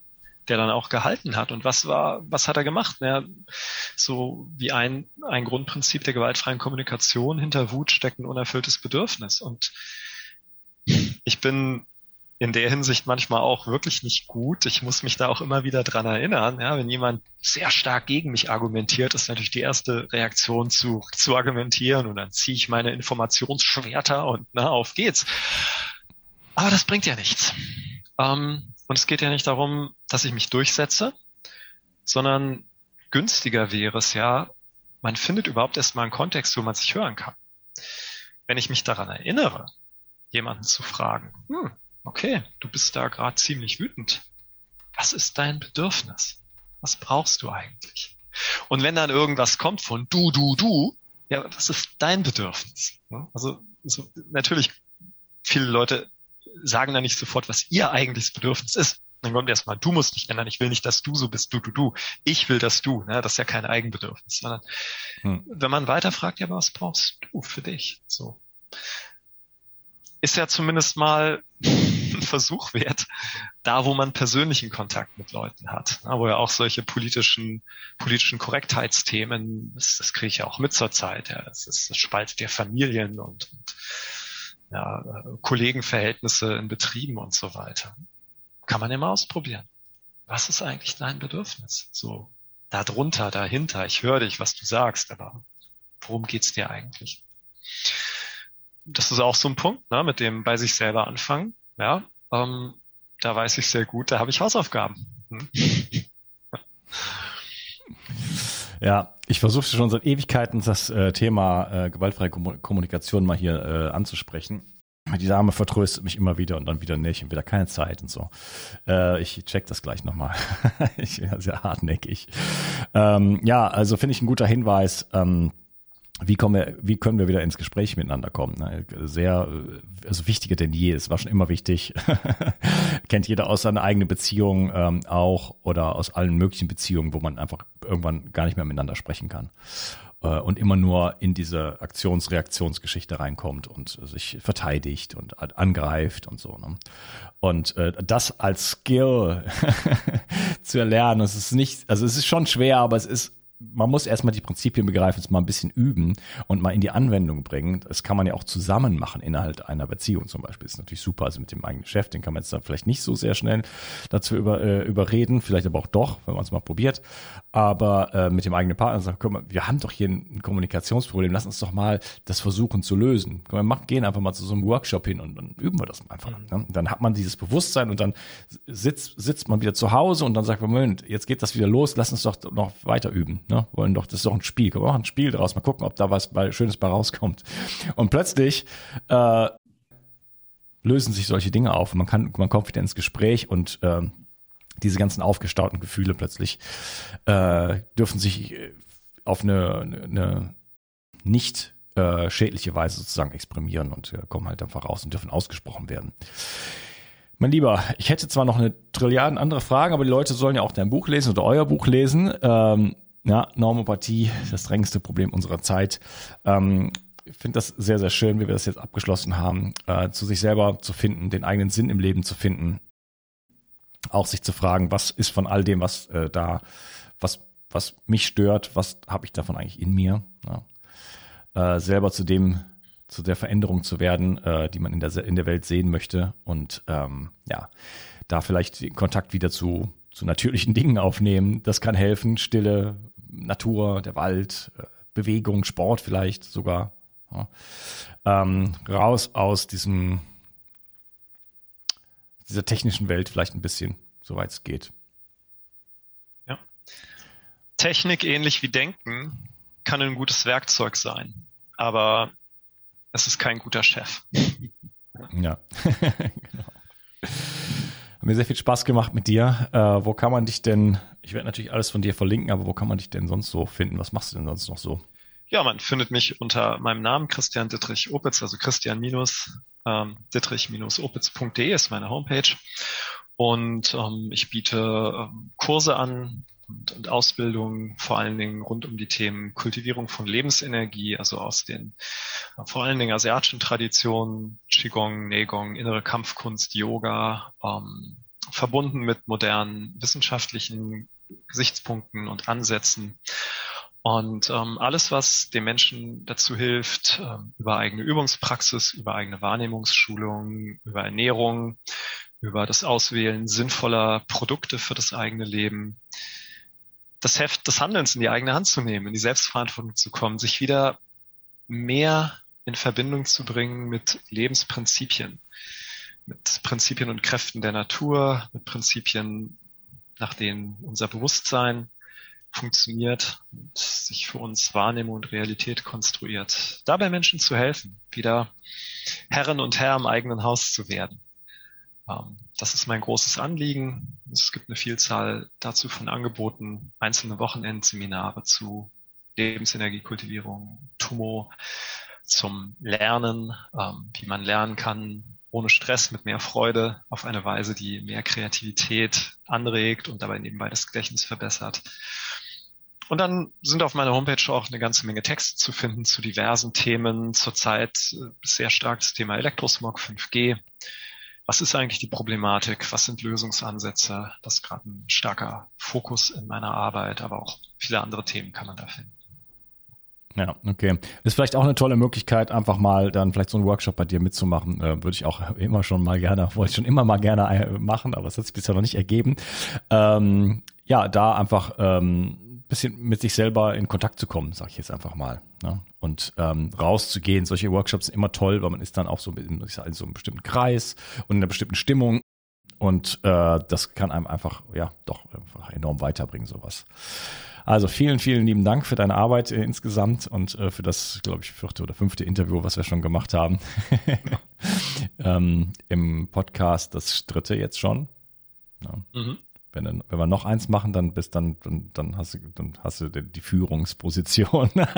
der dann auch gehalten hat. Und was war, was hat er gemacht? Ja, so wie ein, ein Grundprinzip der gewaltfreien Kommunikation hinter Wut steckt ein unerfülltes Bedürfnis. Und ich bin in der Hinsicht manchmal auch wirklich nicht gut. Ich muss mich da auch immer wieder dran erinnern. Ja, wenn jemand sehr stark gegen mich argumentiert, ist natürlich die erste Reaktion zu, zu argumentieren und dann ziehe ich meine Informationsschwerter und na, auf geht's. Aber das bringt ja nichts. Ähm, und es geht ja nicht darum, dass ich mich durchsetze, sondern günstiger wäre es ja, man findet überhaupt erstmal einen Kontext, wo man sich hören kann. Wenn ich mich daran erinnere, jemanden zu fragen, hm, okay, du bist da gerade ziemlich wütend. Was ist dein Bedürfnis? Was brauchst du eigentlich? Und wenn dann irgendwas kommt von du, du, du, ja, was ist dein Bedürfnis? Also so, natürlich, viele Leute sagen da nicht sofort, was ihr eigentliches Bedürfnis ist. Dann kommt erstmal, du musst dich ändern, ich will nicht, dass du so bist, du, du, du. Ich will, dass du. Ne? Das ist ja kein Eigenbedürfnis. Sondern hm. wenn man weiterfragt, ja, was brauchst du für dich? So ist ja zumindest mal ein Versuch wert, da wo man persönlichen Kontakt mit Leuten hat, wo ja auch solche politischen, politischen Korrektheitsthemen, das, das kriege ich ja auch mit zur Zeit, ja, das, ist, das spaltet ja Familien und, und ja, Kollegenverhältnisse in Betrieben und so weiter. Kann man immer ausprobieren. Was ist eigentlich dein Bedürfnis? So, da drunter, dahinter, ich höre dich, was du sagst, aber worum geht's dir eigentlich? das ist auch so ein Punkt, ne, mit dem bei sich selber anfangen. Ja, ähm, da weiß ich sehr gut, da habe ich Hausaufgaben. Hm. Ja, ich versuche schon seit Ewigkeiten das äh, Thema äh, gewaltfreie Kommunikation mal hier äh, anzusprechen. Die Dame vertröstet mich immer wieder und dann wieder nicht und wieder keine Zeit und so. Äh, ich check das gleich nochmal. ich bin sehr hartnäckig. Ähm, ja, also finde ich ein guter Hinweis. Ähm, wie kommen wir, wie können wir wieder ins Gespräch miteinander kommen? Sehr, also wichtiger denn je. Es war schon immer wichtig. Kennt jeder aus seiner eigenen Beziehung ähm, auch oder aus allen möglichen Beziehungen, wo man einfach irgendwann gar nicht mehr miteinander sprechen kann äh, und immer nur in diese Aktions-Reaktionsgeschichte reinkommt und sich verteidigt und angreift und so. Ne? Und äh, das als Skill zu erlernen, es ist nicht, also es ist schon schwer, aber es ist man muss erstmal die Prinzipien begreifen, es mal ein bisschen üben und mal in die Anwendung bringen. Das kann man ja auch zusammen machen innerhalb einer Beziehung zum Beispiel. Das ist natürlich super. Also mit dem eigenen Chef, den kann man jetzt dann vielleicht nicht so sehr schnell dazu über, äh, überreden, vielleicht aber auch doch, wenn man es mal probiert. Aber äh, mit dem eigenen Partner sagen, guck mal, wir haben doch hier ein Kommunikationsproblem, lass uns doch mal das versuchen zu lösen. Wir machen, gehen einfach mal zu so einem Workshop hin und dann üben wir das einfach. Mhm. Ne? Dann hat man dieses Bewusstsein und dann sitzt, sitzt man wieder zu Hause und dann sagt man, Moment, jetzt geht das wieder los, lass uns doch noch weiter üben ne? Wollen doch, das ist doch ein Spiel. Wir machen ein Spiel draus, mal gucken, ob da was bei, Schönes bei rauskommt. Und plötzlich äh, lösen sich solche Dinge auf man kann, man kommt wieder ins Gespräch und äh, diese ganzen aufgestauten Gefühle plötzlich äh, dürfen sich äh, auf eine, eine nicht äh, schädliche Weise sozusagen exprimieren und äh, kommen halt einfach raus und dürfen ausgesprochen werden. Mein Lieber, ich hätte zwar noch eine Trilliarden andere Fragen, aber die Leute sollen ja auch dein Buch lesen oder euer Buch lesen. Ähm, ja, Normopathie, das drängendste Problem unserer Zeit. Ähm, ich finde das sehr, sehr schön, wie wir das jetzt abgeschlossen haben, äh, zu sich selber zu finden, den eigenen Sinn im Leben zu finden. Auch sich zu fragen, was ist von all dem, was äh, da, was, was mich stört, was habe ich davon eigentlich in mir? Ja. Äh, selber zu dem, zu der Veränderung zu werden, äh, die man in der, in der Welt sehen möchte und ähm, ja, da vielleicht Kontakt wieder zu, zu natürlichen Dingen aufnehmen. Das kann helfen. Stille, Natur, der Wald, äh, Bewegung, Sport vielleicht sogar. Ja. Ähm, raus aus diesem dieser technischen Welt vielleicht ein bisschen, soweit es geht. Ja. Technik ähnlich wie Denken kann ein gutes Werkzeug sein, aber es ist kein guter Chef. Ja, genau. Hat mir sehr viel Spaß gemacht mit dir. Äh, wo kann man dich denn, ich werde natürlich alles von dir verlinken, aber wo kann man dich denn sonst so finden? Was machst du denn sonst noch so? Ja, man findet mich unter meinem Namen Christian Dittrich Opitz, also Christian minus ähm, ist meine Homepage. Und ähm, ich biete ähm, Kurse an, und, und Ausbildung, vor allen Dingen rund um die Themen Kultivierung von Lebensenergie, also aus den äh, vor allen Dingen asiatischen Traditionen, Qigong, Negong, innere Kampfkunst, Yoga, ähm, verbunden mit modernen wissenschaftlichen Gesichtspunkten und Ansätzen. Und ähm, alles, was dem Menschen dazu hilft, ähm, über eigene Übungspraxis, über eigene Wahrnehmungsschulung, über Ernährung, über das Auswählen sinnvoller Produkte für das eigene Leben, das Heft des Handelns in die eigene Hand zu nehmen, in die Selbstverantwortung zu kommen, sich wieder mehr in Verbindung zu bringen mit Lebensprinzipien, mit Prinzipien und Kräften der Natur, mit Prinzipien, nach denen unser Bewusstsein funktioniert und sich für uns Wahrnehmung und Realität konstruiert. Dabei Menschen zu helfen, wieder Herren und Herr im eigenen Haus zu werden. Ähm, das ist mein großes Anliegen. Es gibt eine Vielzahl dazu von Angeboten, einzelne Wochenendseminare zu Lebensenergiekultivierung, Tumo, zum Lernen, ähm, wie man lernen kann, ohne Stress, mit mehr Freude, auf eine Weise, die mehr Kreativität anregt und dabei nebenbei das Gedächtnis verbessert. Und dann sind auf meiner Homepage auch eine ganze Menge Texte zu finden zu diversen Themen. Zurzeit äh, sehr stark das Thema Elektrosmog 5G. Was ist eigentlich die Problematik? Was sind Lösungsansätze? Das ist gerade ein starker Fokus in meiner Arbeit, aber auch viele andere Themen kann man da finden. Ja, okay. Ist vielleicht auch eine tolle Möglichkeit, einfach mal dann vielleicht so einen Workshop bei dir mitzumachen. Äh, Würde ich auch immer schon mal gerne, wollte ich schon immer mal gerne äh, machen, aber es hat sich bisher noch nicht ergeben. Ähm, ja, da einfach ähm, bisschen mit sich selber in Kontakt zu kommen, sage ich jetzt einfach mal. Ne? Und ähm, rauszugehen. Solche Workshops sind immer toll, weil man ist dann auch so in, ich sag, in so einem bestimmten Kreis und in einer bestimmten Stimmung. Und äh, das kann einem einfach, ja, doch einfach enorm weiterbringen, sowas. Also vielen, vielen lieben Dank für deine Arbeit äh, insgesamt und äh, für das, glaube ich, vierte oder fünfte Interview, was wir schon gemacht haben. ähm, Im Podcast das dritte jetzt schon. Ja. Mhm. Wenn, wenn wir noch eins machen, dann bist dann, dann, dann hast du, dann hast du die, Führungsposition. das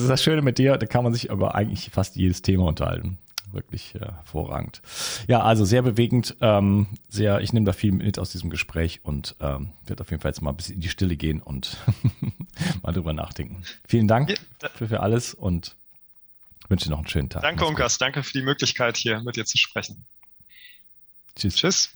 ist das Schöne mit dir, da kann man sich über eigentlich fast jedes Thema unterhalten wirklich äh, hervorragend. Ja, also sehr bewegend, ähm, sehr, ich nehme da viel mit aus diesem Gespräch und ähm, werde auf jeden Fall jetzt mal ein bisschen in die Stille gehen und mal drüber nachdenken. Vielen Dank für, für alles und wünsche dir noch einen schönen Tag. Danke, Unkas, danke für die Möglichkeit, hier mit dir zu sprechen. Tschüss. Tschüss.